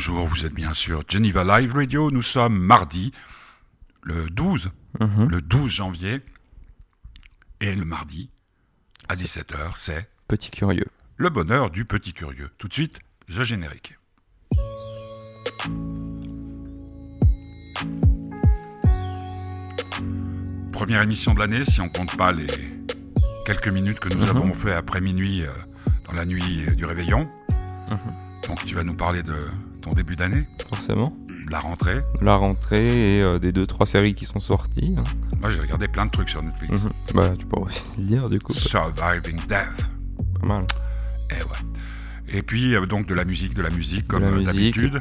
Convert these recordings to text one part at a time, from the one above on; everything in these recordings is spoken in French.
bonjour, vous êtes bien sûr Geneva Live Radio. Nous sommes mardi, le 12, Mhm. le 12 janvier. Et le mardi, à 17h, c'est Petit curieux. le bonheur du petit curieux. Tout de suite, le générique. Première émission de l'année, si on compte pas les quelques minutes que nous Mhm. avons fait après minuit euh, dans la nuit euh, du réveillon. Mhm. Donc tu vas nous parler de ton début d'année, Forcément. de la rentrée. La rentrée et euh, des deux trois séries qui sont sorties. hein. Moi j'ai regardé plein de trucs sur Netflix. Mhm. Bah, tu pourras aussi le dire du coup. Surviving Death. Pas mal. Et ouais. Et puis euh, donc de la musique, de la musique comme la euh, musique. d'habitude.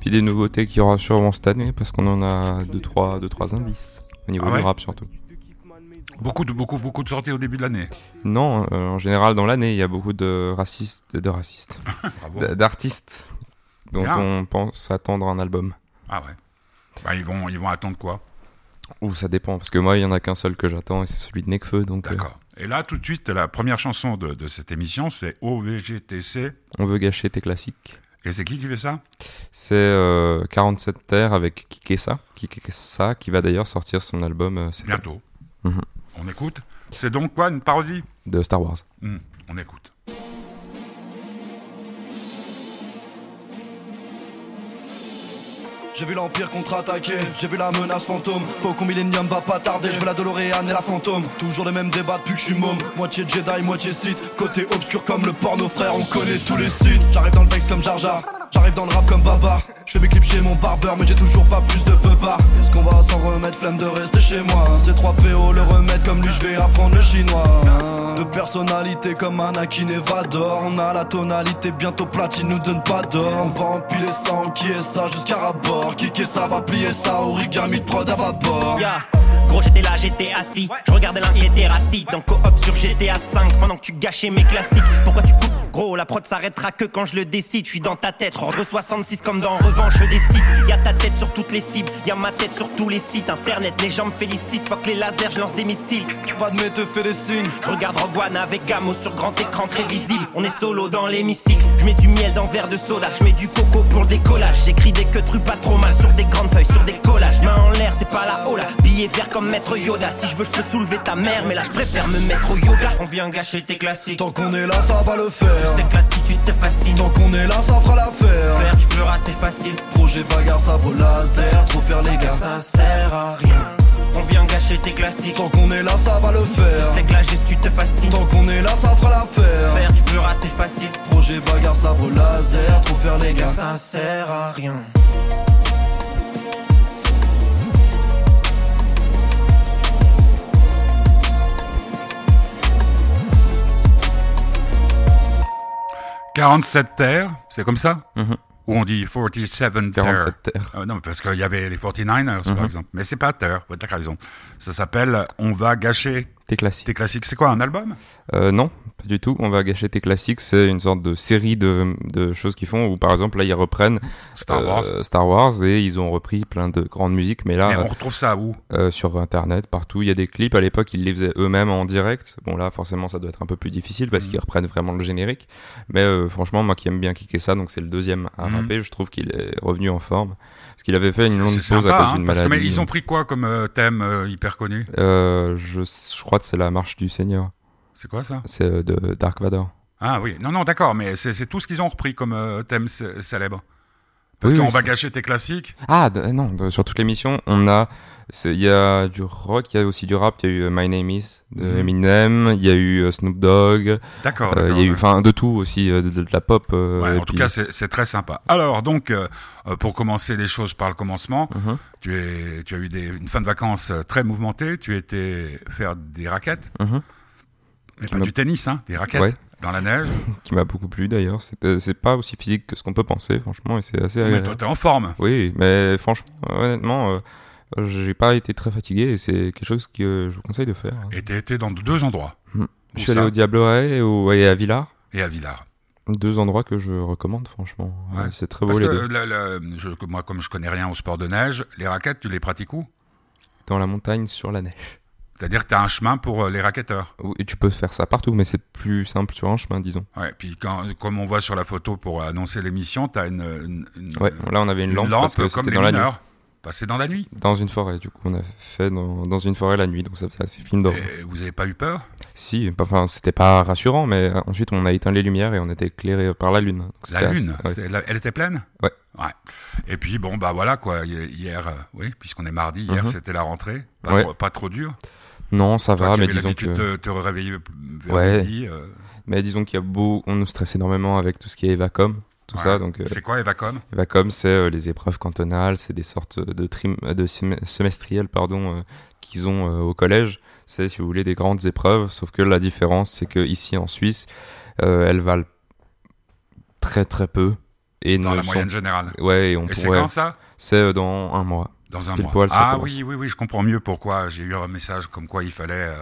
Puis des nouveautés qu'il y aura sûrement cette année parce qu'on en a deux trois, deux, trois indices. Au niveau Ah ouais du rap surtout. Beaucoup de beaucoup beaucoup de sorties au début de l'année. Non, euh, en général dans l'année il y a beaucoup de racistes, de racistes, d'artistes dont Bien. on pense attendre un album. Ah ouais. Bah ils vont ils vont attendre quoi? Ou ça dépend parce que moi il y en a qu'un seul que j'attends et c'est celui de Nekfeu donc euh, D'accord. Et là tout de suite la première chanson de, de cette émission c'est OVGTC. on veut gâcher tes classiques. Et c'est qui qui fait ça? C'est euh, 47 Terres avec Kikessa, Kikessa qui va d'ailleurs sortir son album euh, Bientôt. Mhm. On écoute. C'est donc quoi une parodie de Star Wars. Hmm, On écoute. J'ai vu l'Empire contre-attaquer, j'ai vu la menace fantôme. Faut qu'on Millennium va pas tarder, je veux la DeLorean et la fantôme. Toujours les mêmes débats depuis que je suis môme. Moitié Jedi, moitié Sith. Côté obscur comme le porno frère, on connaît tous les sites. J'arrive dans le Vex comme Jar Jar, j'arrive dans le rap comme Baba. Je fais mes clips chez mon barbeur, mais j'ai toujours pas plus de pepas. Est-ce qu'on va s'en remettre, flemme de rester chez moi? C'est 3 PO, le remède comme lui, je vais apprendre le chinois. De personnalité comme Anakin et Vador. On a la tonalité, bientôt platine, nous donne pas d'or. On va empiler ça, qui est ça jusqu'à rabord. Qui est ça va plier ça, origami de prod à bâbord. Ya, Gros j'étais là, j'étais assis Je regardais l'un, il était rassis Dans coop sur GTA 5 Pendant que tu gâchais mes classiques Pourquoi tu coupes? Gros la prod s'arrêtera que quand je le décide Je suis dans ta tête, ordre 66 comme dans Revanche des sites Y'a ta tête sur toutes les cibles Y'a ma tête sur tous les sites Internet, les gens me félicitent Fuck les lasers, je lance des missiles Pas de mais te fait des signes. je regarde Rogue One avec Gamo sur grand écran très visible. On est solo dans l'hémicycle. Je mets du miel dans verre de soda. Je mets du coco pour le décollage. J'écris des queues pas trop mal sur des grandes feuilles, sur des collages. Main en l'air, c'est pas la hola. Billet vert comme maître Yoda. Si je veux, je peux soulever ta mère. Mais là, je préfère me mettre au yoga. On vient gâcher tes classiques. Tant qu'on est là, ça va le faire. C'est que l'attitude te fascine. Tant qu'on est là, ça fera l'affaire. Faire, tu pleuras, c'est facile. Projet bagarre, sabre laser, trop faire les gars. Ça sert à rien. On vient gâcher tes classiques. Tant qu'on est là, ça va le faire. C'est que la gestu te fascine. Tant qu'on est là, ça fera l'affaire. Faire, tu pleuras, c'est facile. Projet bagarre, sabre laser, trop faire les gars. Ça sert à rien. « 47 terres, c'est comme ça? Mhm. Ou on dit 47 terres 47 Terres. Ah non, parce qu'il y avait les 49ers, par Mhm. exemple. Mais c'est pas terre, ouais, t'as raison. Ça s'appelle On va gâcher Tes classiques. tes classiques. C'est quoi, un album? Euh, non, pas du tout. On va gâcher tes classiques. C'est une sorte de série de, de choses qu'ils font où par exemple là ils reprennent Star euh, Wars Star Wars et ils ont repris plein de grandes musiques. Mais là, Mais on retrouve ça où? euh, sur internet, partout, il y a des clips. À l'époque, ils les faisaient eux-mêmes en direct. Bon là, forcément, ça doit être un peu plus difficile parce Mhm. qu'ils reprennent vraiment le générique. Mais euh, franchement, moi qui aime bien kicker ça, donc c'est le deuxième à Mhm. rapper. Je trouve qu'il est revenu en forme parce qu'il avait fait une longue pause sympa, à cause hein, d'une parce que, maladie. mais ils ont pris quoi comme euh, thème euh, hyper connu? Euh, je, je crois c'est la marche du Seigneur. C'est quoi ça? C'est euh, de Dark Vador. Ah oui, non, non, d'accord, mais c'est tout ce qu'ils ont repris comme euh, thème cé- célèbre. Parce Oui, qu'on oui, va gâcher tes classiques. Ah non, sur toute l'émission, on a il y a du rock, il y a aussi du rap, il y a eu euh, My Name Is de Mhm. Eminem, il y a eu euh, Snoop Dogg, D'accord. euh, il y a eu enfin de tout aussi de, de la pop euh, Ouais, en tout cas, c'est très sympa. Alors, donc, euh, pour commencer les choses par le commencement, Mhm. tu, es, tu as eu des, une fin de vacances très mouvementée. Tu étais faire des raquettes, Mhm. mais Qui pas du tennis, hein, des raquettes Ouais. Dans la neige. qui m'a beaucoup plu d'ailleurs. C'était- C'est pas aussi physique que ce qu'on peut penser, franchement, et c'est assez Mais toi, t'es en forme. Oui, mais franchement, honnêtement, euh, j'ai pas été très fatigué et c'est quelque chose que je vous conseille de faire. Et t'as été dans deux endroits. Je Où suis allé au Diableret et, au, et à Villars. Et à Villars. Deux endroits que je recommande, franchement. Ouais. C'est très beau Parce les que deux. je- moi, comme je connais rien au sport de neige, les raquettes, tu les pratiques où? Dans la montagne, sur la neige. C'est-à-dire que tu as un chemin pour euh, les racketteurs. Et tu peux faire ça partout, mais c'est plus simple sur un chemin, disons. Ouais, puis quand, comme on voit sur la photo pour annoncer l'émission, tu as une, Ouais, là on avait une, lampe, parce que comme dans la nuit. Passé dans la nuit. Dans une forêt, du coup, on a fait dans, dans une forêt la nuit, donc ça faisait assez film d'horreur. Et vous avez pas eu peur? Si, enfin, c'était pas rassurant, mais ensuite on a éteint les lumières et on était éclairé par la lune. la lune, elle était pleine? Ouais. Ouais. Et puis bon, bah voilà quoi. Hier, euh, oui, puisqu'on est mardi, hier mhm. c'était la rentrée. Pas, trop, pas trop dur. Non, ça va, mais disons que. De te réveiller vers ouais. midi. Euh... Mais disons qu'il y a beau, on nous stresse énormément avec tout ce qui est Evacom tout ça. Donc, euh, c'est quoi Evacom? Evacom, c'est euh, les épreuves cantonales, c'est des sortes de, trim, de semestriels pardon, qu'ils ont au collège. C'est, si vous voulez, des grandes épreuves, sauf que la différence, c'est que ici en Suisse, elles valent très très peu. Et dans la moyenne générale. Ouais, et, on c'est quand ça? C'est dans un mois. Dans un mois. ah oui, oui, oui, je comprends mieux pourquoi j'ai eu un message comme quoi il fallait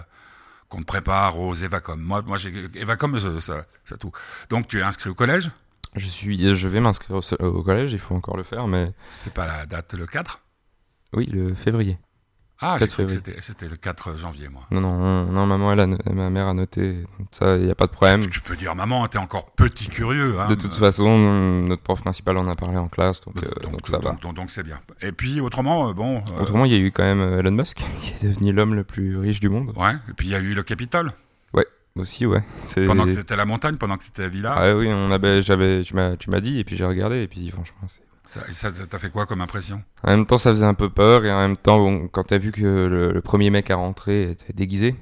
qu'on te prépare aux Evacom. Moi, moi j'ai Evacom, ça, ça, tout. Donc tu es inscrit au collège? Je suis, je vais m'inscrire au, collège, il faut encore le faire, mais. C'est pas la date le 4 Oui, le février. Ah, c'était le 4 janvier, moi. Non, non, non, maman, elle a, ma mère a noté. Ça, il n'y a pas de problème. Tu peux dire, maman, t'es encore petit curieux. Hein, de toute façon, notre prof principal en a parlé en classe, donc, donc, euh, ça va. Donc, c'est bien. Et puis, autrement, euh, bon. Euh, autrement, il y a eu quand même Elon Musk, qui est devenu l'homme le plus riche du monde. Ouais, et puis il y a eu le Capitole. Ouais, aussi, ouais. Pendant que t'étais à la montagne, pendant que t'étais à Villa Ah oui, on avait, j'avais, tu m'as, tu m'as dit, et puis j'ai regardé, et puis franchement, c'est. Ça, ça, t'a fait quoi comme impression? En même temps, ça faisait un peu peur, et en même temps, bon, quand t'as vu que le, premier mec à rentrer était déguisé,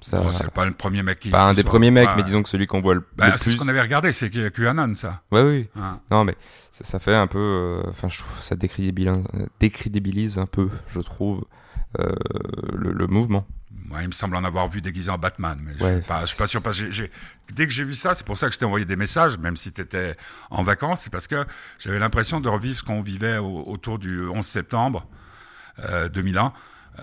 ça. c'est pas le premier mec qui. Pas un des premiers mecs, mais disons que celui qu'on voit le, bah, plus. C'est ce qu'on avait regardé, c'est QAnon, ça. Ouais, oui. Non, mais ça, fait un peu, euh, enfin, je trouve, ça décrédibilise, décrédibilise un peu, je trouve, euh, le, le mouvement. Moi, il me semble en avoir vu déguisé en Batman, mais je, pas, suis pas sûr. Parce que dès que j'ai vu ça, c'est pour ça que je t'ai envoyé des messages, même si tu étais en vacances, c'est parce que j'avais l'impression de revivre ce qu'on vivait autour du 11 septembre euh, 2001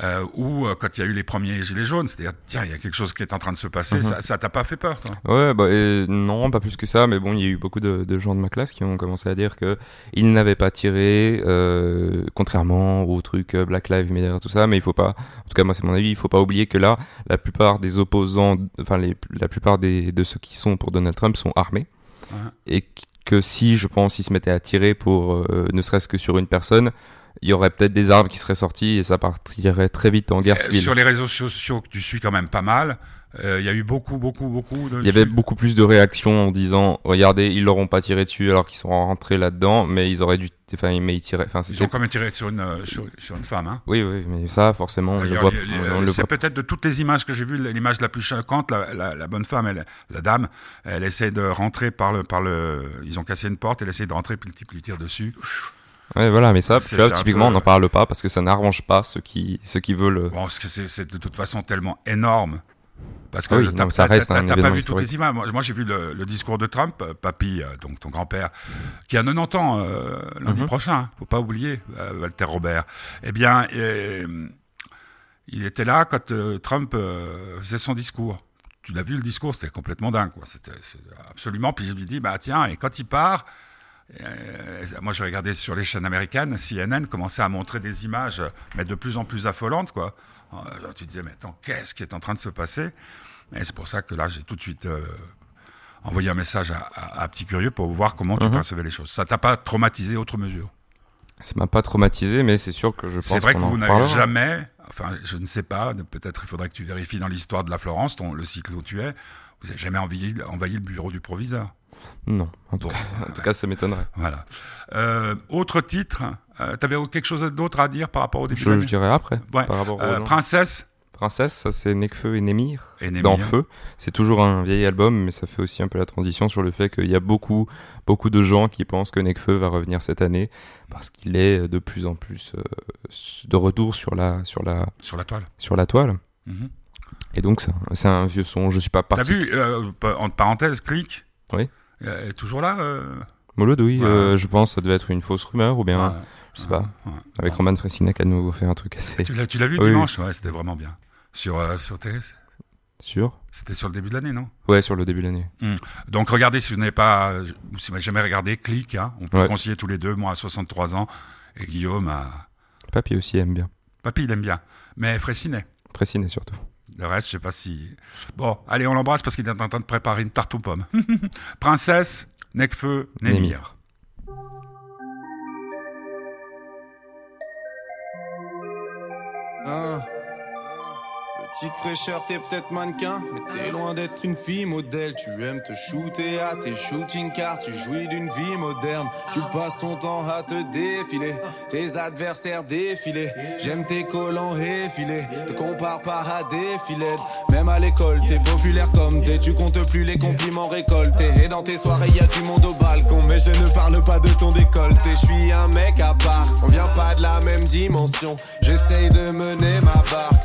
euh, ou euh, quand il y a eu les premiers gilets jaunes, c'est-à-dire tiens il y a quelque chose qui est en train de se passer, mhm. ça, t'a pas fait peur toi? Ouais bah non pas plus que ça, mais bon il y a eu beaucoup de, de, gens de ma classe qui ont commencé à dire que ils n'avaient pas tiré, euh, contrairement au truc euh, Black Lives Matter tout ça, mais il faut pas, en tout cas moi c'est mon avis, il faut pas oublier que là la plupart des opposants, enfin les, la plupart des, de ceux qui sont pour Donald Trump sont armés et que si je pense ils se mettaient à tirer pour ne serait-ce que sur une personne il y aurait peut-être des armes qui seraient sorties et ça partirait très vite en guerre euh, civile. Sur les réseaux sociaux que tu suis quand même pas mal, euh, il y a eu beaucoup, beaucoup, beaucoup de. Il y avait beaucoup plus de réactions en disant regardez, ils l'auront pas tiré dessus alors qu'ils sont rentrés là-dedans, mais ils auraient dû. Enfin, mais ils tiraient. Enfin, ils ont quand même tiré sur une, euh, sur, une femme. Hein. Oui, oui, mais ça, forcément, on le voit. C'est peut-être de toutes les images que j'ai vues, l'image la plus choquante, la, la, bonne femme, elle, la dame, elle essaie de rentrer par le, par le. Ils ont cassé une porte, elle essaie de rentrer, puis le type lui tire dessus. Ouais, voilà, mais ça, tu vois, typiquement, on n'en parle pas parce que ça n'arrange pas ceux qui, ceux qui veulent. Bon, parce que c'est de toute façon tellement énorme. Parce que oui, ça reste un T'as pas vu toutes les images. Moi, j'ai vu le, discours de Trump, euh, papy, euh, donc ton grand-père, qui a 90 ans euh, lundi mhm. prochain. Hein, faut pas oublier, Walter Robert. Eh bien, il était là quand Trump faisait son discours. Tu l'as vu le discours, c'était complètement dingue, quoi. C'était absolument. Puis je lui dis, bah tiens, et quand il part, euh, moi, j'ai regardé sur les chaînes américaines, CNN commençait à montrer des images, mais de plus en plus affolantes, quoi. Tu disais, mais attends, qu'est-ce qui est en train de se passer? Et c'est pour ça que là, j'ai tout de suite euh, envoyé un message à, Petit Curieux pour voir comment tu mhm. percevais les choses. Ça t'a pas traumatisé autre mesure? Ça m'a pas traumatisé, mais c'est sûr que je pense. C'est vrai que vous n'avez jamais, enfin, je ne sais pas, peut-être il faudrait que tu vérifies dans l'histoire de la Florence, ton, le cycle où tu es, vous n'avez jamais envahi, envahi le bureau du proviseur? Non, en tout, cas, ça m'étonnerait. Voilà. Euh, autre titre, euh, tu avais quelque chose d'autre à dire par rapport au début Je, je dirais après. Par rapport euh, Princesse Princesse, ça c'est Nekfeu et Nemir, et dans Feu. C'est toujours un vieil album, mais ça fait aussi un peu la transition sur le fait qu'il y a beaucoup, beaucoup de gens qui pensent que Nekfeu va revenir cette année parce qu'il est de plus en plus de retour sur la, sur la, sur la toile. Sur la toile. Mhm. Et donc c'est un vieux son. Je suis pas parti. T'as vu, entre parenthèses, clic Oui. Elle est toujours là euh... Moloud, oui, euh, je pense. Ça devait être une fausse rumeur ou bien, je sais pas. Avec Roman Fressinet a nous fait un truc assez. Tu l'as, tu l'as vu dimanche? Ouais, c'était vraiment bien. Sur, euh, sur TS Sur C'était sur le début de l'année, non? Ouais, sur le début de l'année. Hmm. Donc regardez, si vous n'avez pas, si vous n'avez jamais regardé, clique. Hein. On peut le conseiller tous les deux. Moi, à 63 ans, et Guillaume à. Papy aussi aime bien. Papy, il aime bien. Mais Fressinet ciné surtout. Le reste, je sais pas si. Bon, allez, on l'embrasse parce qu'il est en train de préparer une tarte aux pommes. Princesse, Necfeu, Némir. Némir. Petite fraîcheur, t'es peut-être mannequin, mais t'es loin d'être une fille modèle. Tu aimes te shooter à tes shooting cars, tu jouis d'une vie moderne. Tu passes ton temps à te défiler, tes adversaires défiler. J'aime tes collants effilés, te compare pas à des. Même à l'école, t'es populaire comme t'es, tu comptes plus les compliments récoltés. Et dans tes soirées, y a du monde au balcon, mais je ne parle pas de ton décolleté. Je suis un mec à part, on vient pas de la même dimension. J'essaye de mener ma barque,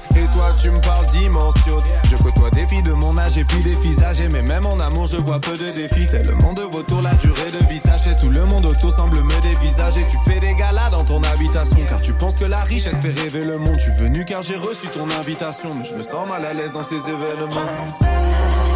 tu me parles dimension. Je côtoie des filles de mon âge et puis des filles âgées, mais même en amour je vois peu de défis. Tellement de vautours, la durée de vie sachez tout le monde autour semble me dévisager. Tu fais des galas dans ton habitation, car tu penses que la richesse fait rêver le monde. Je suis venu car j'ai reçu ton invitation, mais je me sens mal à l'aise dans ces événements.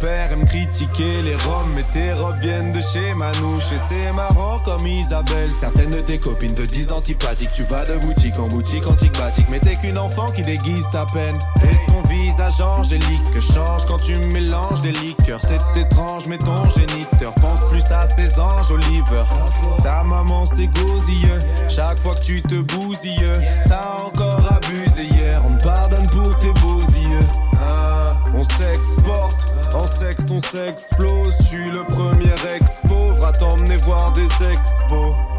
Père aime critiquer les roms, mais tes robes viennent de chez Manouche. Et c'est marrant comme Isabelle. Certaines de tes copines te disent antipathique. Tu vas de boutique en boutique antique batique, mais t'es qu'une enfant qui déguise ta peine. Et ton visage angélique change quand tu mélanges des liqueurs. C'est étrange, mais ton géniteur pense plus à ses anges Oliver. Ta maman c'est gosilleux, chaque fois que tu te bousilles, t'as encore abusé hier. On pardonne pour tes beaux yeux. Ah, on s'exporte, en sexe on s'explose. Je suis le premier ex-pauvre à t'emmener voir des expos.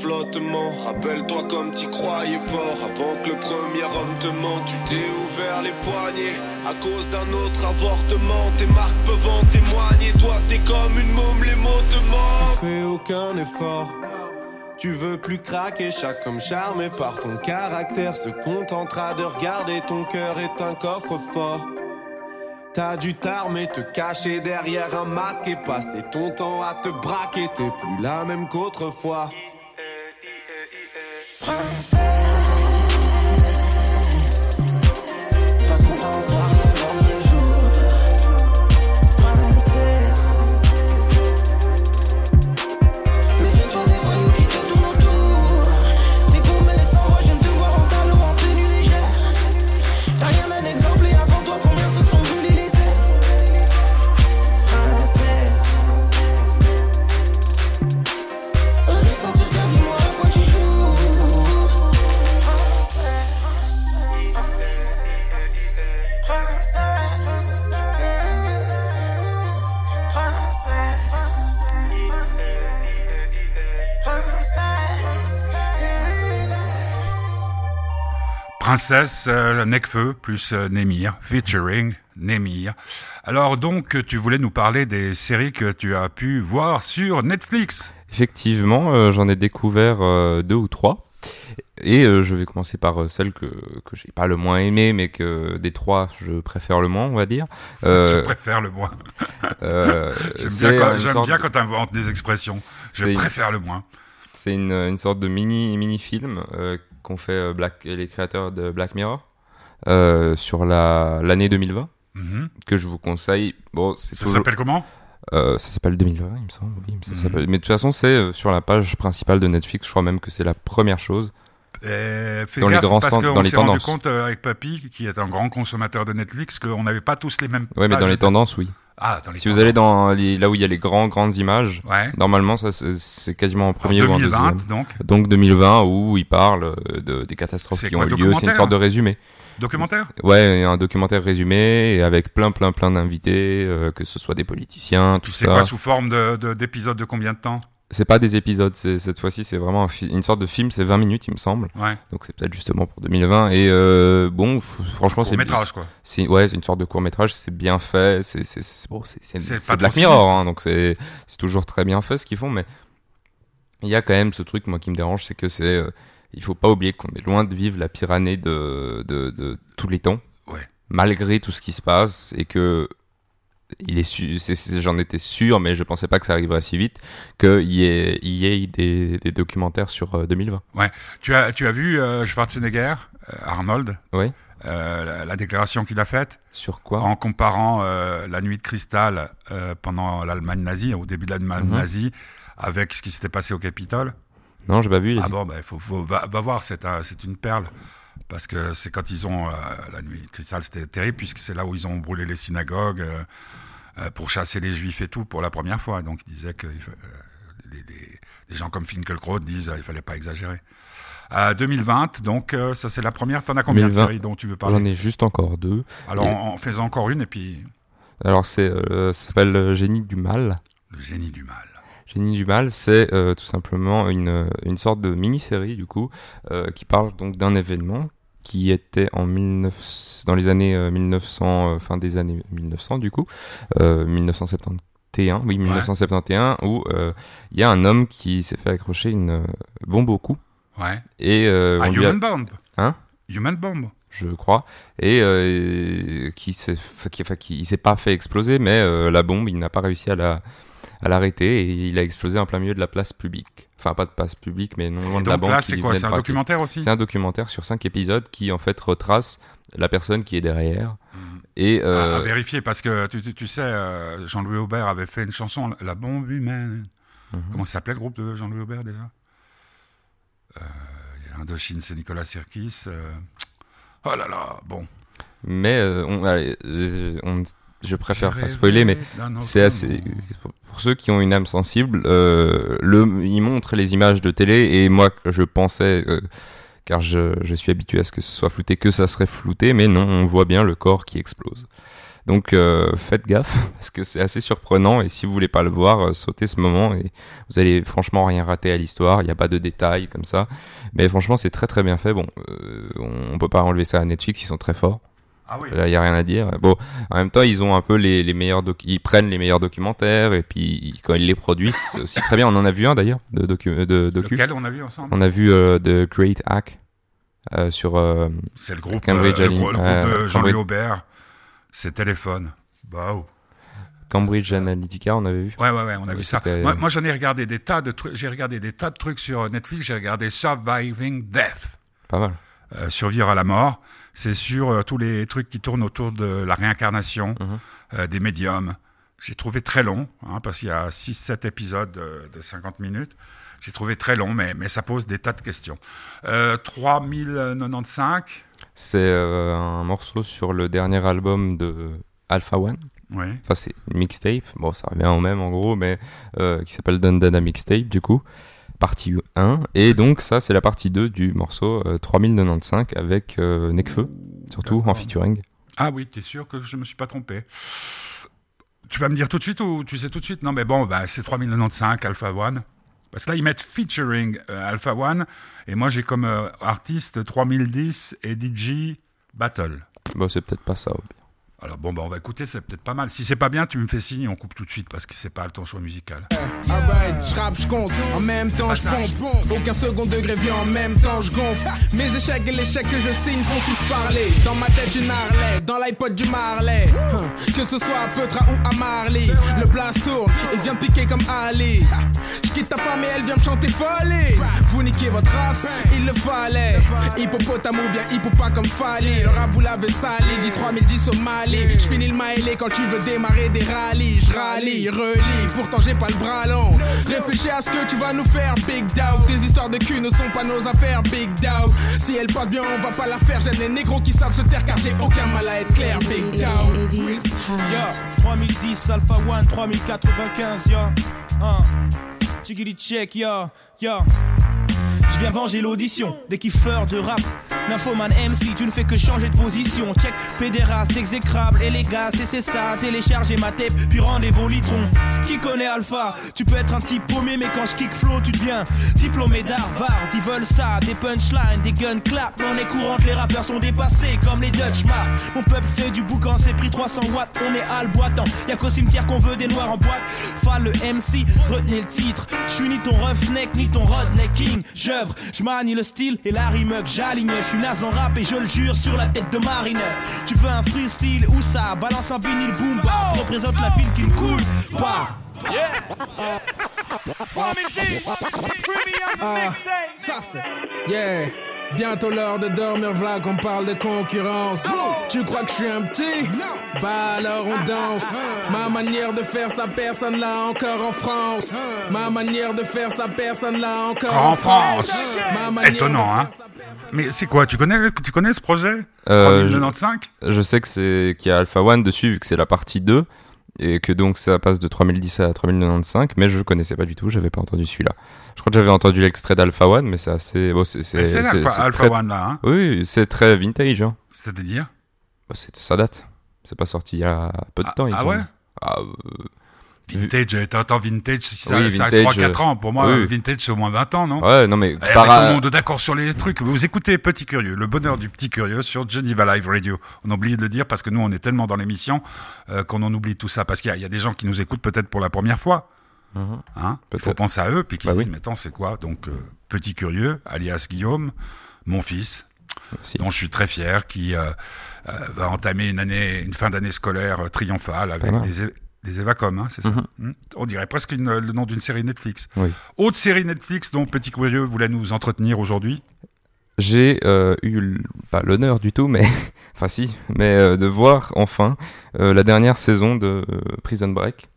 Flottement, rappelle-toi comme t'y croyais fort Avant que le premier homme te mente, tu t'es ouvert les poignets À cause d'un autre avortement, tes marques peuvent en témoigner Toi t'es comme une môme, les mots te mentent Tu fais aucun effort tu veux plus craquer, chaque homme charmé par ton caractère se contentera de regarder ton cœur est un coffre-fort. T'as dû t'armer, te cacher derrière un masque et passer ton temps à te braquer. T'es plus la même qu'autrefois. Passe Princesse euh, Necfeu plus euh, Némir, featuring Némir. Alors donc, tu voulais nous parler des séries que tu as pu voir sur Netflix. Effectivement, euh, j'en ai découvert euh, deux ou trois. Et je vais commencer par celle que, que j'ai pas le moins aimée, mais que des trois, je préfère le moins, on va dire. Je préfère le moins. J'aime bien quand, bien quand tu inventes des expressions. Je préfère le moins. C'est une, une sorte de mini mini film euh, qu'ont fait euh, Black, les créateurs de Black Mirror. euh, sur la l'année 2020 Mhm. que je vous conseille. Bon, c'est Ça toujours- s'appelle comment? Euh, ça s'appelle 2020, il me semble. Oui, ça Mhm. Mais de toute façon, c'est euh, sur la page principale de Netflix. Je crois même que c'est la première chose. Euh, fais Dans les grands parce qu'on dans les s'est rendu compte euh, avec Papy, qui est un grand consommateur de Netflix, qu'on n'avait pas tous les mêmes. Ouais, mais dans les tendances, oui. Ah, dans les Si vous allez dans les- là où il y a les grands grandes images, Ouais. normalement, ça c'est- c'est quasiment en En premier ou en 2020, deuxième. donc. Donc 2020 où il parle euh, de, des catastrophes C'est qui quoi, ont eu lieu. C'est une sorte de résumé. Documentaire Ouais, un documentaire résumé et avec plein plein plein d'invités, euh, que ce soit des politiciens, tout C'est ça. quoi sous forme de- de- d'épisodes de, combien de temps C'est pas des épisodes, cette fois-ci c'est vraiment un une sorte de film, c'est 20 minutes il me semble. Ouais. Donc c'est peut-être justement pour 2020 et euh, bon, franchement c'est métrage, quoi. Ouais, c'est une sorte de court métrage, c'est bien fait, c'est bon, Black Mirror, hein, donc c'est toujours très bien fait ce qu'ils font, mais il y a quand même ce truc moi qui me dérange, c'est que c'est euh, il faut pas oublier qu'on est loin de vivre la pire année de de, de tous les temps, Ouais. malgré tout ce qui se passe et que il est j'en étais sûr, mais je pensais pas que ça arriverait si vite, qu'il y ait, il y ait des, des documentaires sur euh, 2020. Tu as, tu as vu euh, Schwarzenegger, euh, Arnold, Oui. euh, la, la déclaration qu'il a faite? Sur quoi? En comparant euh, la nuit de cristal euh, pendant l'Allemagne nazie, au début de l'Allemagne Mhm. nazie, avec ce qui s'était passé au Capitole. Non, j'ai pas vu. Ah bon, bah, faut, faut, va, va voir, c'est un- c'est une perle. Parce que c'est quand ils ont. euh, la nuit de cristal, c'était terrible, puisque c'est là où ils ont brûlé les synagogues euh, euh, pour chasser les juifs et tout pour la première fois. Donc ils disaient que il euh, les, les- les gens comme Finkelkraut disent qu'il fallait pas exagérer. Euh, 2020, donc ça c'est la première. T'en as combien 2020. de séries dont tu veux J'en parler ai juste encore deux. Alors et- en, en faisant encore une et puis Alors c'est, ça s'appelle Génie du mal. le génie du mal. Génie du mal, c'est euh, tout simplement une, une sorte de mini-série du coup euh, qui parle donc d'un événement qui était en 19, dans les années euh, 1900, euh, fin des années 1900 du coup, euh, 1971, oui 1971, où euh, il y a un homme qui s'est fait accrocher une euh, bombe au cou Ouais. et euh, Ah, on lui a- Human Bomb. Hein? Human Bomb. je crois, et euh, qui s'est, qui, enfin, qui il s'est pas fait exploser, mais euh, la bombe, il n'a pas réussi à la, à l'arrêter et il a explosé en plein milieu de la place publique. Enfin, pas de place publique, mais non loin de la donc banque. là, c'est quoi C'est un documentaire aussi C'est un documentaire sur cinq épisodes qui en fait retrace la personne qui est derrière. Mhm. Et à, euh, à vérifier parce que tu, tu, tu sais, euh, Jean-Louis Aubert avait fait une chanson, La bombe humaine. Mhm. Comment s'appelait le groupe de Jean-Louis Aubert déjà? Euh, Indochine, c'est Nicolas Sirkis. euh. Oh là là, bon. mais euh, on, allez, on- je préfère pas spoiler, mais C'est assez. Pour ceux qui ont une âme sensible, euh, le, il montre les images de télé et moi je pensais, euh, car je, je suis habitué à ce que ce soit flouté, que ça serait flouté, mais non, on voit bien le corps qui explose. Donc euh, faites gaffe parce que c'est assez surprenant et si vous voulez pas le voir, euh, sautez ce moment et vous allez franchement rien rater à l'histoire. Il n'y a pas de détails comme ça, mais franchement c'est très très bien fait. Bon, euh, on peut pas enlever ça à Netflix, ils sont très forts. Ah oui. Là, il y a rien à dire. Bon, en même temps, ils ont un peu les, les meilleurs doc- ils prennent les meilleurs documentaires et puis ils- quand ils les produisent, c'est aussi très bien. On en a vu un d'ailleurs de docu, de docu. Lequel on a vu ensemble? On a vu euh, The Great Hack euh, sur euh, C'est le groupe, Cambridge euh, le, Analytica, groupe- le groupe de Jean-Louis Aubert. C'est Téléphone. Oh. Cambridge Analytica. On avait vu. Ouais, ouais, ouais, on a Oui, vu ça. Moi, moi, j'en ai regardé des tas de trucs. J'ai regardé des tas de trucs sur Netflix. J'ai regardé Surviving Death. Pas mal. survivre à la mort. C'est sur euh, tous les trucs qui tournent autour de la réincarnation, Mhm. euh, des médiums. J'ai trouvé très long, hein, parce qu'il y a 6-7 épisodes de, de 50 minutes. J'ai trouvé très long, mais, mais ça pose des tas de questions. Euh, 3095, C'est euh, un morceau sur le dernier album de Alpha One. oui. Enfin, c'est une mixtape. Bon, ça revient au même en gros, mais euh, qui s'appelle Dundana Mixtape du coup. Partie 1. Et donc, ça, c'est la partie 2 du morceau euh, 3095 avec euh, Nekfeu, surtout en featuring. Ah oui, t'es sûr que je me suis pas trompé? Tu vas me dire tout de suite ou tu sais tout de suite? Non, mais bon, bah, c'est 3095 Alpha One. Parce que là, ils mettent featuring euh, Alpha One. Et moi, j'ai comme euh, artiste 3010 et DJ Battle. Bon, c'est peut-être pas ça. Alors bon, bah on va écouter, c'est peut-être pas mal. Si c'est pas bien, tu me fais signe, on coupe tout de suite parce que c'est pas le ton choix musical. Alright, je rappe, je compte, en même temps je pompe. Aucun second degré vient en même temps, je gonfle. Mes échecs et l'échec que je signe font tous parler. Dans ma tête, une Harley, dans l'iPod du Marley. Hein, Que ce soit à Petra ou à Marley, le blast tourne et vient me piquer comme Ali. Je quitte ta femme et elle vient me chanter folie. Vous niquez votre race, il le fallait. Hippopotame ou bien hippopa comme Fali. Le rap, vous l'avez sali, dit 3010 au Mali. Je finis le mailé quand tu veux démarrer des rallyes. Je rallie, relis, pourtant j'ai pas le bras long. Réfléchis à ce que tu vas nous faire, Big Doubt. Tes histoires de cul ne sont pas nos affaires, Big Doubt. Si elle passe bien, on va pas la faire. J'aime les négros qui savent se taire car j'ai aucun mal à être clair, Big Doubt. Yo, 3010, Alpha One, 3095, yo. Hein. Check, yo, yo. Je viens venger l'audition des kiffeurs de rap. Nymphoman MC, tu ne fais que changer de position. Check, pédéraste, exécrable, et les gars, c'est ça. Téléchargez ma tape, puis rendez-vous litron. Qui connaît Alpha? Tu peux être un type paumé, mais quand je kick flow, tu deviens diplômé d'Harvard. Ils veulent ça, des punchlines, des gun clap. On est courante, les rappeurs sont dépassés comme les Dutch Mark. Mon peuple fait du boucan, c'est pris 300 watts. On est al boitant. Y'a qu'au cimetière qu'on veut des noirs en boîte. Fall le MC, retenez le titre. Je suis ni ton roughneck, ni ton redneck king. J'œuvre, je le style et la rime que j'aligne. Suis naze en rap et je le jure sur la tête de Marine. Tu veux un freestyle ou ça? Balance un vinyle boom bap. Représente la ville qui me coule. Bah. Ah, ça c'est. Yeah. Bientôt l'heure de dormir, v'là qu'on parle de concurrence. Tu crois que je suis un petit? Bah alors on danse. Ma manière de faire ça, personne l'a encore en France. Ma manière de faire ça, personne l'a encore En en France. Étonnant, hein. Mais c'est quoi Tu connais, tu connais ce projet? Euh, 3095 Je sais que c'est qu'il y a Alpha One dessus vu que c'est la partie 2 et que donc ça passe de 3010 à 3095 mais je connaissais pas du tout, j'avais pas entendu celui-là. Je crois que j'avais entendu l'extrait d'Alpha One mais c'est assez bon c'est Alpha très- One là, hein. Oui, c'est très vintage hein. C'est-à-dire? Bah, ça date. C'est pas sorti il y a peu de Ah- temps il ah semble. ouais? Ah, euh, Vintage, t'entends vintage, si ça, Oui, ça a vintage, 3-4 ans. Pour moi, oui. vintage, c'est au moins 20 ans, non? Ouais, non mais Eh, par- tout le monde d'accord sur les trucs. Vous écoutez Petit Curieux, le bonheur du petit curieux sur Geneva Live Radio. On oublie de le dire parce que nous, on est tellement dans l'émission euh, qu'on en oublie tout ça. Parce qu'il y, a- il y a des gens qui nous écoutent peut-être pour la première fois. Mhm. Hein? Il faut penser à eux, puis qui Bah se oui. disent, mais attends, c'est quoi? Donc, euh, Petit Curieux, alias Guillaume, mon fils, dont je suis très fier, qui euh, va entamer une année, une fin d'année scolaire triomphale avec des, des Evacom, hein, c'est ça Mhm. Hmm On dirait presque une- le nom d'une série Netflix. Oui. Autre série Netflix dont Petit Curieux voulait nous entretenir aujourd'hui. J'ai euh, eu pas l'honneur du tout, mais enfin si, mais euh, de voir enfin euh, la dernière saison de Prison Break,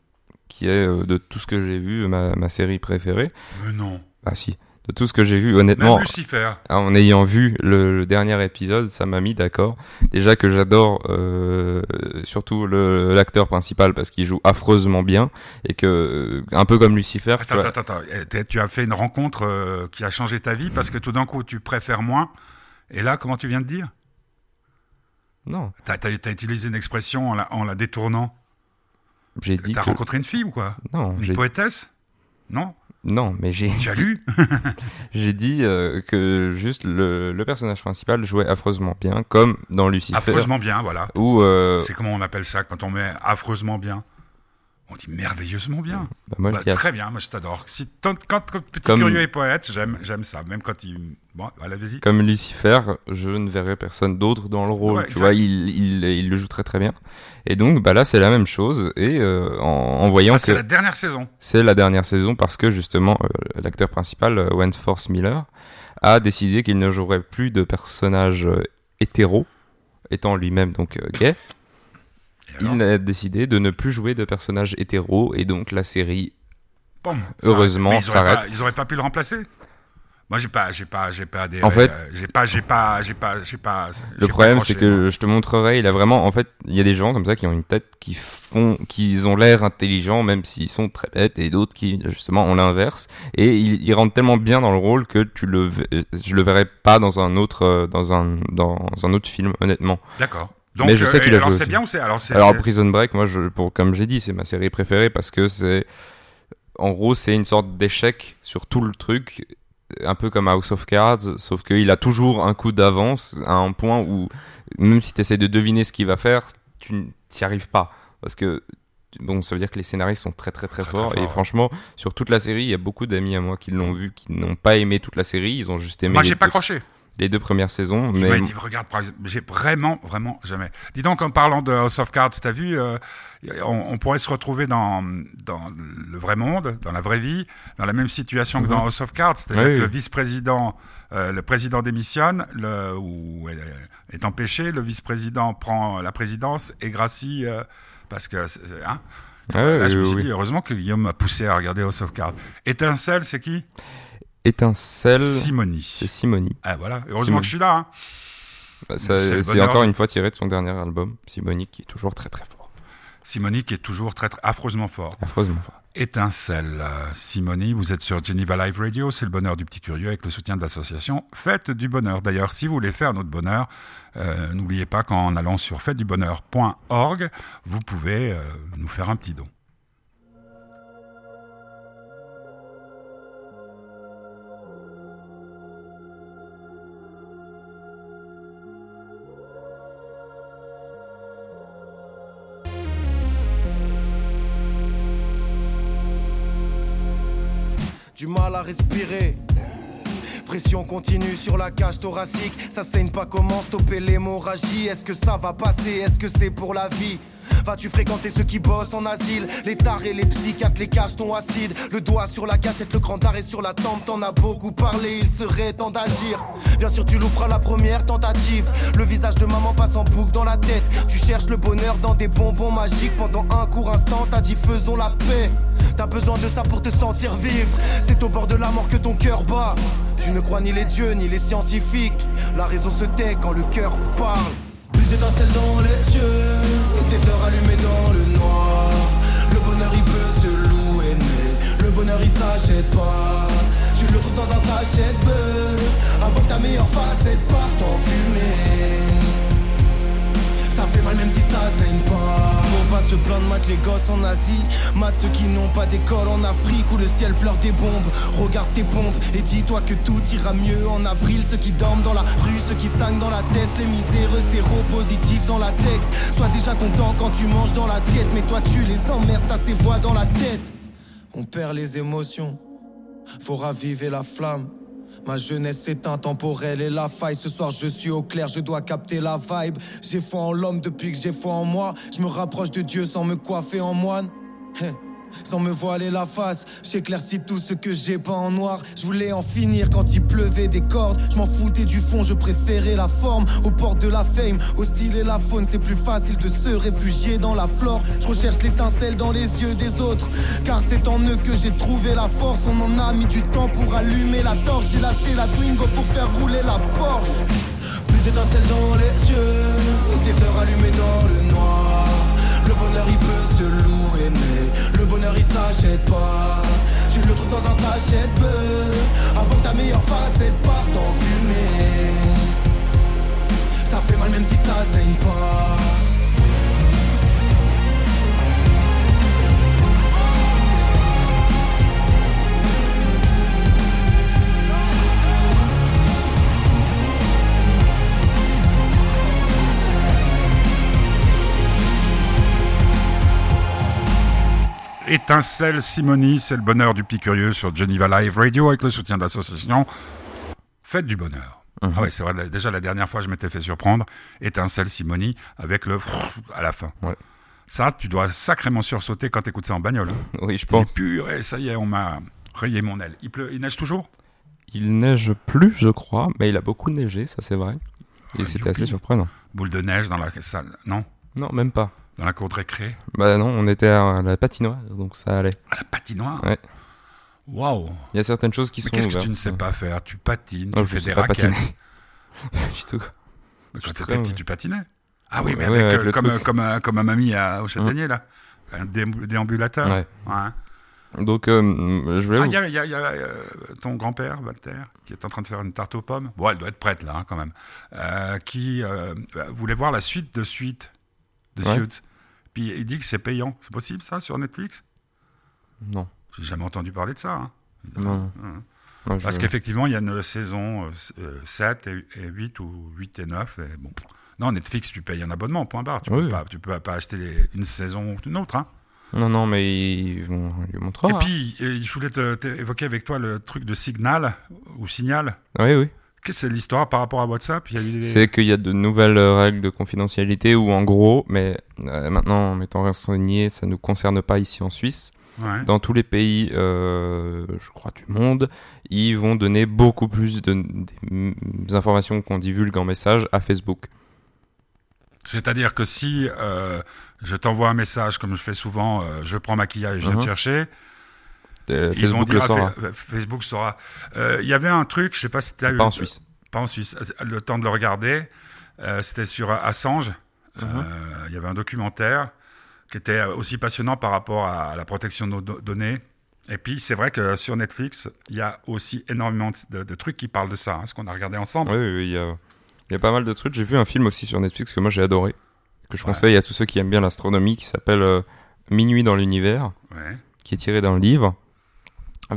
qui est de tout ce que j'ai vu ma, ma série préférée. Mais non. Ah si, de tout ce que j'ai vu, honnêtement, Même Lucifer. en ayant vu le, le dernier épisode, ça m'a mis d'accord. Déjà que j'adore euh, surtout l'acteur principal parce qu'il joue affreusement bien et que euh, un peu comme Lucifer. tu Attends, vois- attends, attends. Eh, Tu as fait une rencontre euh, qui a changé ta vie parce que tout d'un coup, tu préfères moins. Et là, comment tu viens de dire? Non, T'as as, utilisé une expression en la, en la détournant. j'ai dit T'as que rencontré une fille ou quoi? Non, Une poétesse? Non? Non, mais j'ai Tu as lu J'ai dit euh, que juste le, le personnage principal jouait affreusement bien, comme dans Lucifer. Affreusement bien, voilà. Où, euh, C'est comment on appelle ça quand on met affreusement bien? On dit merveilleusement bien. bah, moi, Bah, très bien, moi je t'adore. Si, quand, quand Petit Comme- Curieux est poète, j'aime, j'aime ça. Même quand il. Bon, vas-y. comme Lucifer, je ne verrais personne d'autre dans le rôle. Ouais, tu vois, il, il, il le joue très très bien. Et donc, bah là, c'est la même chose. Et euh, en, en voyant Ah, que c'est la dernière saison. c'est la dernière saison, parce que justement, euh, l'acteur principal, euh, Wentworth Miller, a décidé qu'il ne jouerait plus de personnages euh, hétéros, étant lui-même donc gay. Il a décidé de ne plus jouer de personnages hétéros et donc la série heureusement, ils s'arrête. pas- Ils auraient pas pu le remplacer moi, j'ai pas, j'ai pas, j'ai pas adhéré. En fait- j'ai pas, j'ai pas, j'ai pas, j'ai pas. Le problème, c'est que je te montrerai, il a vraiment, en fait, il y a des gens comme ça qui ont une tête qui font, qui ont l'air intelligents, même s'ils sont très bêtes, et d'autres qui, justement, ont l'inverse. Et ils, ils rentrent tellement bien dans le rôle que tu le, je le verrais pas dans un autre, euh, dans un, dans un autre film, honnêtement. D'accord. Donc, Mais je sais euh, qu'il a alors joué c'est aussi. bien ou c'est alors Prison Break, moi, je, pour, comme j'ai dit, c'est ma série préférée parce que c'est, en gros, c'est une sorte d'échec sur tout le truc, un peu comme House of Cards, sauf qu'il a toujours un coup d'avance à un point où, même si tu essaies de deviner ce qu'il va faire, tu n'y arrives pas. Parce que bon, ça veut dire que les scénaristes sont très très très, Très, forts. très et franchement, sur toute la série, il y a beaucoup d'amis à moi qui l'ont vu, qui n'ont pas aimé toute la série. Ils ont juste aimé Moi, j'ai pas deux, accroché. Les deux premières saisons. Mais m'a dit, regarde, par exemple, j'ai vraiment, vraiment jamais. Dis donc, en parlant de House of Cards, t'as vu, euh, on, on pourrait se retrouver dans, dans le vrai monde, dans la vraie vie, dans la même situation que dans Mhm. House of Cards. C'est-à-dire Oui, que le vice-président, euh, le président démissionne, le, ou est, est empêché, le vice-président prend la présidence et gracie, euh, parce que, hein. Ah ouais, je me suis oui. dit, heureusement que Guillaume m'a poussé à regarder House of Cards. Étincelle, c'est qui? Étincelle, Simoni. c'est Simoni. Ah, voilà. Heureusement Simoni. que je suis là, hein. Bah, C'est encore une fois tiré de son dernier album, Simoni, qui est toujours très très fort. Simoni qui est toujours très, très affreusement fort. Affreusement fort. Étincelle. Simoni, vous êtes sur Geneva Live Radio, c'est le bonheur du petit curieux avec le soutien de l'association Fête du Bonheur. D'ailleurs, si vous voulez faire notre bonheur, euh, n'oubliez pas qu'en allant sur fêtedubonheur.org, vous pouvez euh, nous faire un petit don. Du mal à respirer. Pression continue sur la cage thoracique, ça saigne pas comment stopper l'hémorragie. Est-ce que ça va passer? Est-ce que c'est pour la vie? Vas-tu fréquenter ceux qui bossent en asile? Les tarés, les psychiatres, les caches ton acide. Le doigt sur la gâchette, le grand arrêt sur la tempe. T'en as beaucoup parlé, il serait temps d'agir. Bien sûr tu louperas la première tentative. Le visage de maman passe en boucle dans la tête. Tu cherches le bonheur dans des bonbons magiques. Pendant un court instant t'as dit faisons la paix. T'as besoin de ça pour te sentir vivre. C'est au bord de la mort que ton cœur bat. Tu ne crois ni les dieux ni les scientifiques. La raison se tait quand le cœur parle d'étincelles dans les yeux, tes sœurs allumées dans le noir. Le bonheur il peut se louer, mais le bonheur il s'achète pas. Tu le trouves dans un sachet de beurre, avant que ta meilleure facette parte en fumée. Ça fait mal même si ça saigne pas. Pas se plaindre, mat les gosses en Asie. Mat ceux qui n'ont pas d'école en Afrique où le ciel pleure des bombes. Regarde tes pompes et dis-toi que tout ira mieux en avril. Ceux qui dorment dans la rue, ceux qui stagnent dans la tête, les miséreux séropositifs sans latex. Sois déjà content quand tu manges dans l'assiette, mais toi tu les emmerdes, t'as ces voix dans la tête. On perd les émotions, faut raviver la flamme. Ma jeunesse est intemporelle et la faille. Ce soir, je suis au clair, je dois capter la vibe. J'ai foi en l'homme depuis que j'ai foi en moi. Je me rapproche de Dieu sans me coiffer en moine. Sans me voiler la face, j'éclaircis tout ce que j'ai pas en noir. Je voulais en finir quand il pleuvait des cordes. Je m'en foutais du fond, je préférais la forme. Aux portes de la fame, au style et la faune, c'est plus facile de se réfugier dans la flore. Je recherche l'étincelle dans les yeux des autres. Car c'est en eux que j'ai trouvé la force. On en a mis du temps pour allumer la torche. J'ai lâché la Twingo pour faire rouler la Porsche. Plus d'étincelles dans les yeux, tes sœurs allumées dans le noir. Le bonheur il peut se louer, le bonheur il s'achète pas. Tu le trouves dans un sachet de beurre, avant que ta meilleure facette parte en fumée. Ça fait mal même si ça saigne pas. Étincelle Simoni, c'est le bonheur du petit curieux sur Geneva Live Radio avec le soutien de l'association Fête du bonheur. Mhm. Ah ouais, c'est vrai, déjà la dernière fois je m'étais fait surprendre, Étincelle Simoni avec le à la fin. Ouais. Ça, tu dois sacrément sursauter quand t'écoutes ça en bagnole. Hein. Oui, je pense. purée, ça y est, on m'a rayé mon aile. Il pleut, il neige toujours? Il neige plus, je crois, mais il a beaucoup neigé, ça c'est vrai. Et Ah, c'était assez surprenant. Boule de neige dans la salle, non? Non, même pas. Dans la cour de récré Bah non, on était à la patinoire, donc ça allait. À la patinoire Ouais. Waouh Il y a certaines choses qui Mais sont qu'est-ce que tu ne sais pas faire? Tu patines, Non, tu je fais des raquettes. du tout. Mais Quand t'étais petit, ouais. tu patinais? Ah oui, mais Ouais, avec, avec euh, le comme, comme, euh, comme ma mamie à- au châtaignier, là. Un dé- déambulateur. Ouais. Ouais. Donc, euh, je voulais Ah, vous- il y a, y a- il y a, euh, ton grand-père, Walter, qui est en train de faire une tarte aux pommes. Bon, elle doit être prête, là, hein, quand même. Euh, qui voulait voir la suite de Suite, de Ouais. Suits. Puis il dit que c'est payant. C'est possible, ça, sur Netflix? Non. J'ai jamais entendu parler de ça. hein. Non. Hein. Je- Parce qu'effectivement, il y a une saison euh, 7 et, et 8 ou 8 et 9. Et bon, Non, Netflix, tu payes un abonnement, point barre. Tu Oui. peux pas, tu peux pas acheter les- une saison ou une autre. Hein. Non, non, mais ils vont ils le montrera. Et puis, je voulais te- évoquer avec toi le truc de Signal ou Signal. Oui, oui. Qu'est-ce que c'est l'histoire par rapport à WhatsApp des- C'est qu'il y a de nouvelles règles de confidentialité où, en gros, mais euh, maintenant, en m'étant renseigné, ça ne nous concerne pas ici en Suisse. Ouais. Dans tous les pays, euh, je crois, du monde, ils vont donner beaucoup plus de, des mm, informations qu'on divulgue en message à Facebook. C'est-à-dire que si euh, je t'envoie un message, comme je fais souvent, je prends maquillage, je viens Mhm. te chercher, Euh, ils vont Facebook dire, le ah, saura. Fa- Facebook saura. Euh, Il y avait un truc, je sais pas si tu as eu Pas en Suisse. pas en Suisse, le temps de le regarder. Euh, C'était sur Assange. Mhm. Euh, Il y avait un documentaire qui était aussi passionnant par rapport à la protection de nos do- données. Et puis, c'est vrai que sur Netflix, il y a aussi énormément de, de trucs qui parlent de ça, hein, ce qu'on a regardé ensemble. Oui, oui, il y a, il y a pas mal de trucs. J'ai vu un film aussi sur Netflix que moi j'ai adoré, que je Ouais. conseille à tous ceux qui aiment bien l'astronomie, qui s'appelle euh, Minuit dans l'univers, Ouais. qui est tiré d'un livre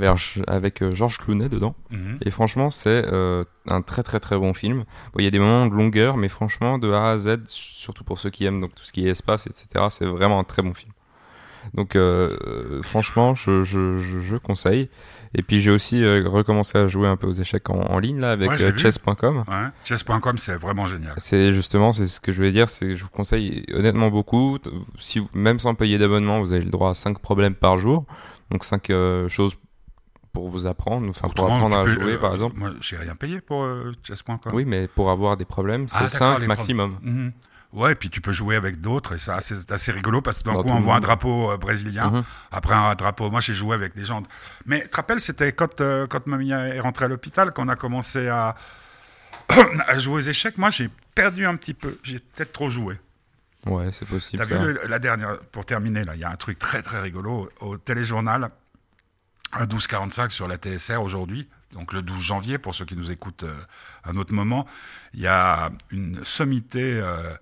avec, avec euh, Georges Clooney dedans. Mhm. Et franchement, c'est euh, un très très très bon film. Bon, il y a des moments de longueur, mais franchement, de A à Z, surtout pour ceux qui aiment donc tout ce qui est espace, etc., c'est vraiment un très bon film. Donc, euh, franchement, je, je, je, je conseille. Et puis, j'ai aussi euh, recommencé à jouer un peu aux échecs en, en ligne là avec Ouais, euh, chess.com. Ouais. Chess.com, c'est vraiment génial. C'est justement, c'est ce que je voulais dire, c'est je vous conseille honnêtement beaucoup. Si vous- même sans payer d'abonnement, vous avez le droit à 5 problèmes par jour, donc 5 choses pour vous apprendre, enfin pour apprendre à jouer euh, par exemple. Moi, j'ai rien payé pour euh, chess.com. Oui, mais pour avoir des problèmes, c'est Ah, d'accord, 5 les maximum. Mhm. Ouais, et puis tu peux jouer avec d'autres, et ça, c'est assez rigolo parce que d'un coup, on voit un drapeau euh, brésilien, Mhm. après un drapeau. Moi, j'ai joué avec des gens. Mais tu te rappelles, c'était quand, euh, quand mamie est rentrée à l'hôpital qu'on a commencé à, à jouer aux échecs. Moi, j'ai perdu un petit peu. J'ai peut-être trop joué. Ouais, c'est possible. T'as vu le- la dernière, pour terminer, là, il y a un truc très très rigolo au téléjournal, 1245 sur la TSR aujourd'hui, donc le 12 janvier, pour ceux qui nous écoutent euh, à un autre moment, il y a une sommité, euh,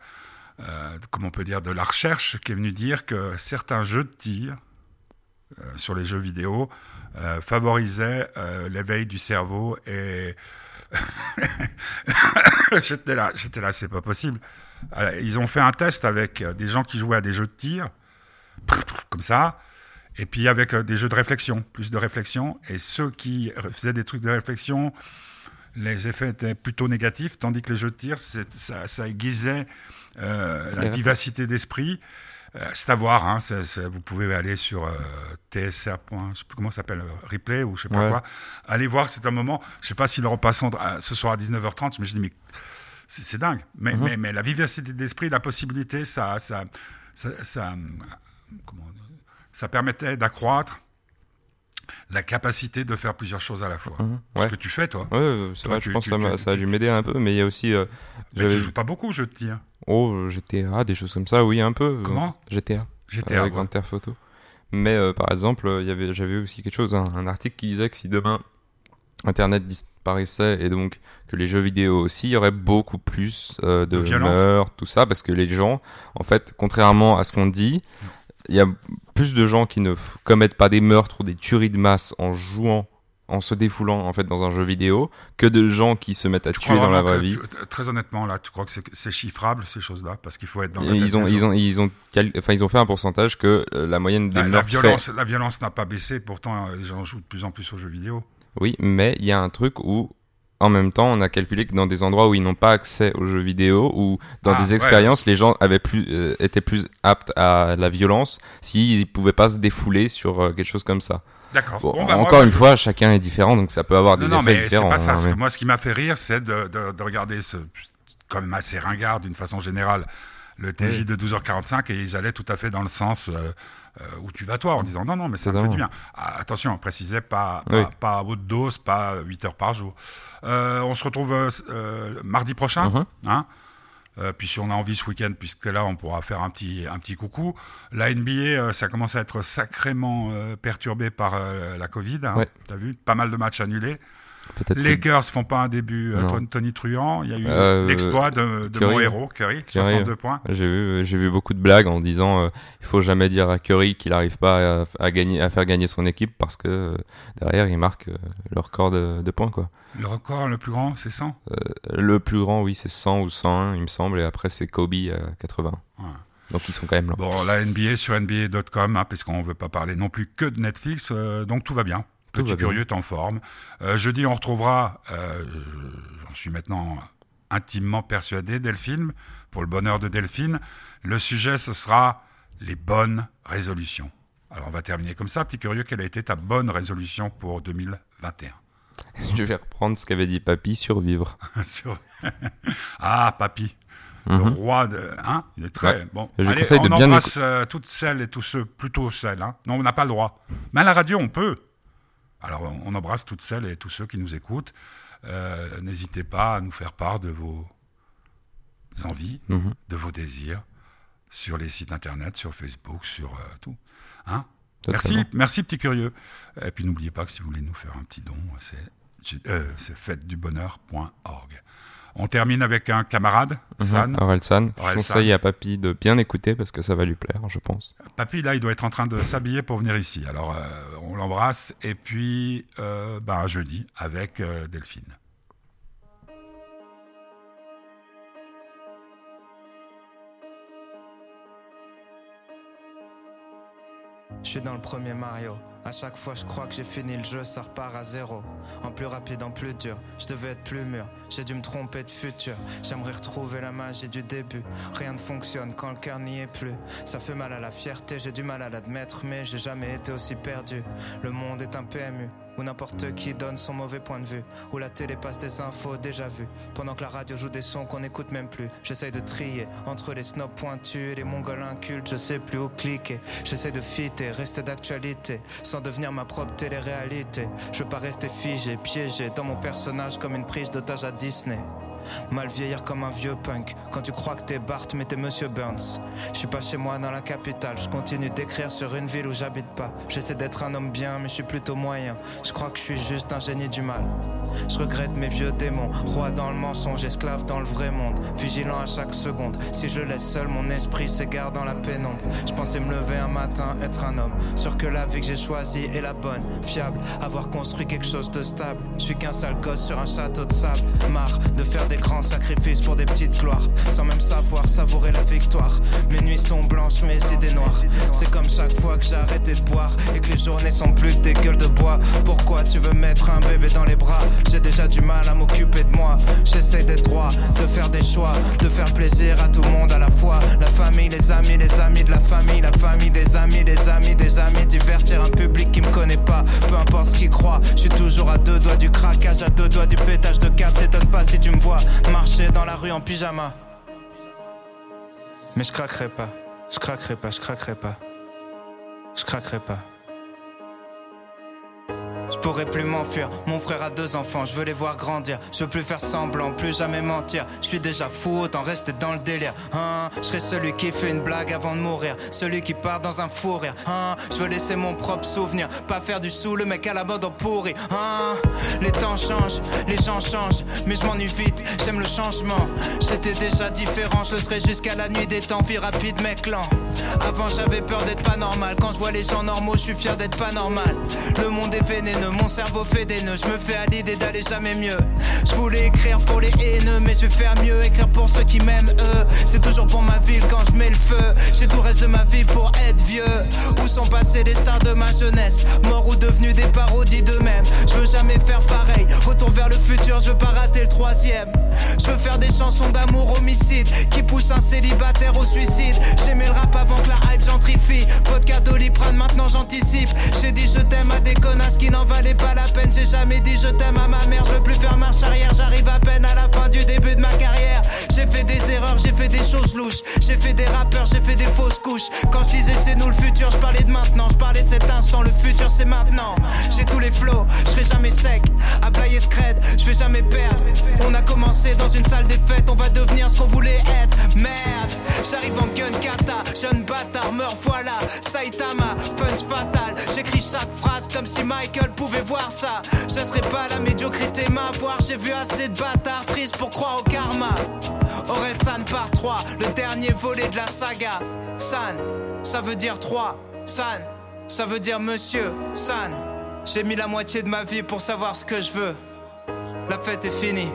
euh, on peut dire, de la recherche qui est venue dire que certains jeux de tir euh, sur les jeux vidéo euh, favorisaient euh, l'éveil du cerveau et j'étais là, j'étais là, c'est pas possible. Ils ont fait un test avec euh, des gens qui jouaient à des jeux de tir, comme ça, et puis avec euh, des jeux de réflexion, plus de réflexion. Et ceux qui faisaient des trucs de réflexion, les effets étaient plutôt négatifs, tandis que les jeux de tir, ça, ça aiguisait euh, la vivacité d'esprit. Euh, c'est à voir, hein, vous pouvez aller sur euh, TSR. Je sais plus comment ça s'appelle, replay ou je sais pas Ouais. quoi. Allez voir, c'est un moment. Je sais pas s'ils le repasseront euh, ce soir à 19h30, mais je dis, mais c'est dingue. Mais, Mhm. mais, mais la vivacité d'esprit, la possibilité, ça, ça, ça, ça, comment, ça permettait d'accroître la capacité de faire plusieurs choses à la fois. Ce Ouais. que tu fais, toi. Ouais, c'est vrai, tu- je pense que ça, tu- ça a dû m'aider un peu, mais il y a aussi. euh, Mais tu joues pas beaucoup, je te dis. Oh, euh, GTA, des choses comme ça, oui, un peu. Comment? GTA. GTA. avec ouais. Grand Theft Photo. Mais euh, par exemple, euh, y avait, j'avais aussi quelque chose, un, un article qui disait que si demain Internet disparaissait et donc que les jeux vidéo aussi, il y aurait beaucoup plus euh, de, De violence. meurtres, tout ça, parce que les gens, en fait, contrairement à ce qu'on dit, il y a plus de gens qui ne commettent pas des meurtres ou des tueries de masse en jouant, en se défoulant en fait dans un jeu vidéo, que de gens qui se mettent à Tu tuer dans la vraie vie. tu- Très honnêtement, là, tu crois que c'est- chiffrable, ces choses-là? Parce qu'il faut être dans la ils ont, ils ont, ils ont, enfin, ils ont fait un pourcentage que euh, la moyenne des La, la meurtres faits- violence, la violence n'a pas baissé, pourtant euh, les gens jouent de plus en plus aux jeux vidéo. Oui, mais il y a un truc où, en même temps, on a calculé que dans des endroits où ils n'ont pas accès aux jeux vidéo ou dans Ah, des ouais. expériences, les gens avaient plus, euh, étaient plus aptes à la violence s'ils ne pouvaient pas se défouler sur euh, quelque chose comme ça. D'accord. Bon, Bon, bah, encore moi, une je- fois, chacun est différent, donc ça peut avoir des Non, non, effets mais différents. pas ça. hein, que moi, ce qui m'a fait rire, c'est de, de, de regarder ce, quand même assez ringard d'une façon générale, le TJ de 12h45 et ils allaient tout à fait dans le sens euh, euh, où tu vas toi en disant non, non, mais ça me fait du bien. Ah, attention, on précisait pas, pas, Oui. pas à haute dose, pas 8 heures par jour. Euh, on se retrouve euh, mardi prochain. Mhm. Hein puis si on a envie ce week-end, puisque là on pourra faire un petit, un petit coucou. La NBA, ça commence à être sacrément perturbé par la Covid. Hein, Ouais. T'as vu? Pas mal de matchs annulés. Les Lakers font pas un début. euh. Tony- Truant, il y a eu Euh, l'exploit de, de Curry. mon héros, Curry, Curry, 62 points. J'ai vu, j'ai vu beaucoup de blagues en disant euh, il faut jamais dire à Curry qu'il n'arrive pas à, à gagner, à faire gagner son équipe parce que euh, derrière il marque euh, le record de, de points quoi. Le record le plus grand, c'est 100. Le plus grand oui c'est 100 ou 101 il me semble et après c'est Kobe à 80. Ouais. Donc ils sont quand même là. Bon, la NBA sur NBA.com, hein, puisqu'on ne veut pas parler non plus que de Netflix, euh, donc tout va bien. Petit curieux est en forme. Euh, jeudi, on retrouvera, euh, je- j'en suis maintenant intimement persuadé, Delphine, pour le bonheur de Delphine. Le sujet, ce sera les bonnes résolutions. Alors, on va terminer comme ça. Petit curieux, quelle a été ta bonne résolution pour 2021 Je vais reprendre ce qu'avait dit Papy survivre. Sur- Ah, papy. Mhm. Le roi de. Hein Il est très. Ouais. Bon. Je Allez, conseille on de bien embrasse euh, toutes celles et tous ceux, plutôt celles. Hein. Non, on n'a pas le droit. Mais à la radio, on peut. Alors, on, embrasse toutes celles et tous ceux qui nous écoutent. Euh, N'hésitez pas à nous faire part de vos envies, Mhm. de vos désirs sur les sites internet, sur Facebook, sur euh, tout. Hein. Merci, merci petit curieux. Et puis n'oubliez pas que si vous voulez nous faire un petit don, c'est euh, c'est fêtedubonheur.org. On termine avec un camarade, Mhm. San. Aurel San. Je conseille San. à Papy de bien écouter parce que ça va lui plaire, je pense. Papy, là, il doit être en train de s'habiller pour venir ici. Alors, euh, on l'embrasse. Et puis, euh, bah, jeudi avec euh, Delphine. Je suis dans le premier Mario. À chaque fois, je crois que j'ai fini le jeu, ça repart à zéro. En plus rapide, en plus dur. Je devais être plus mûr. J'ai dû me tromper de futur. J'aimerais retrouver la magie du début. Rien ne fonctionne quand le cœur n'y est plus. Ça fait mal à la fierté, j'ai du mal à l'admettre, mais j'ai jamais été aussi perdu. Le monde est un PMU. Où n'importe qui donne son mauvais point de vue. Où la télé passe des infos déjà vues. Pendant que la radio joue des sons qu'on n'écoute même plus. J'essaye de trier entre les snobs pointus et les mongols incultes. Je sais plus où cliquer. J'essaie de fitter, rester d'actualité. Sans devenir ma propre télé-réalité. Je veux pas rester figé, piégé dans mon personnage comme une prise d'otage à Disney. Mal vieillir comme un vieux punk. Quand tu crois que t'es Bart mais t'es Monsieur Burns. Je suis pas chez moi dans la capitale. Je continue d'écrire sur une ville où j'habite pas. J'essaie d'être un homme bien mais je suis plutôt moyen. Je crois que je suis juste un génie du mal. Je regrette mes vieux démons. Roi dans le mensonge, esclave dans le vrai monde. Vigilant à chaque seconde. Si je le laisse seul mon esprit s'égare dans la pénombre. Je pensais me lever un matin, être un homme. Sûr que la vie que j'ai choisie est la bonne. Fiable, avoir construit quelque chose de stable. Je suis qu'un sale gosse sur un château de sable. Marre de faire des grands sacrifices pour des petites gloires. Sans même savoir savourer la victoire. Mes nuits sont blanches, mes idées noires. C'est comme chaque fois que j'ai arrêté de boire Et que les journées sont plus que des gueules de bois. Pourquoi tu veux mettre un bébé dans les bras? J'ai déjà du mal à m'occuper de moi. J'essaie d'être droit, de faire des choix De faire plaisir à tout le monde à la fois. La famille, les amis, les amis de la famille La famille, des amis, des amis, des amis. Divertir un public qui me connaît pas. Peu importe ce qu'il croit Je suis toujours à deux doigts du craquage À deux doigts du pétage de câble T'étonnes pas si tu me vois marcher dans la rue en pyjama. Mais je craquerai pas Je craquerai pas, je craquerai pas. Je craquerai pas je pourrais plus m'enfuir, mon frère a deux enfants, je veux les voir grandir, je veux plus faire semblant, plus jamais mentir, je suis déjà fou, autant rester dans le délire, hein, je serai celui qui fait une blague avant de mourir, celui qui part dans un fou rire, hein, je veux laisser mon propre souvenir, pas faire du sous, le mec à la mode en pourri, hein, les temps changent, les gens changent, mais je m'ennuie vite, j'aime le changement, j'étais déjà différent, je le serai jusqu'à la nuit des temps, vie rapide mec lent, avant j'avais peur d'être pas normal, quand je vois les gens normaux, je suis fier d'être pas normal, le monde est mon cerveau fait des nœuds, je me fais à l'idée d'aller jamais mieux. Je voulais écrire pour les haineux, mais je vais faire mieux, écrire pour ceux qui m'aiment eux. C'est toujours pour ma ville quand je mets le feu. J'ai tout le reste de ma vie pour être vieux. Où sont passés les stars de ma jeunesse? Morts ou devenus des parodies d'eux-mêmes. Je veux jamais faire pareil. Retour vers le futur, je veux pas rater le troisième. Je veux faire des chansons d'amour homicide qui poussent un célibataire au suicide. J'aimais le rap avant que la hype gentrifie. Vodka doliprane, maintenant j'anticipe. J'ai dit je t'aime à des connasses qui n'en valait pas la peine, j'ai jamais dit je t'aime à ma mère, je veux plus faire marche arrière, j'arrive à peine à la fin du début de ma carrière. J'ai fait des erreurs, j'ai fait des choses louches. J'ai fait des rappeurs, j'ai fait des fausses couches. Quand je disais c'est nous le futur, je parlais de maintenant, je parlais de cet instant. Le futur c'est maintenant. J'ai tous les flots, je serai jamais sec. À player scred, je vais jamais perdre. On a commencé dans une salle des fêtes, on va devenir ce qu'on voulait être. Merde, j'arrive en gun kata, jeune bâtard, meurs voilà. Saitama, punch fatal. J'écris chaque phrase comme si Michael pouvait voir ça. Je serait pas la médiocrité m'avoir. J'ai vu assez de bâtards tristes pour croire au karma. Aurel San par 3, le dernier volet de la saga. San, ça veut dire 3. San, ça veut dire monsieur. San, j'ai mis la moitié de ma vie pour savoir ce que je veux. La fête est finie.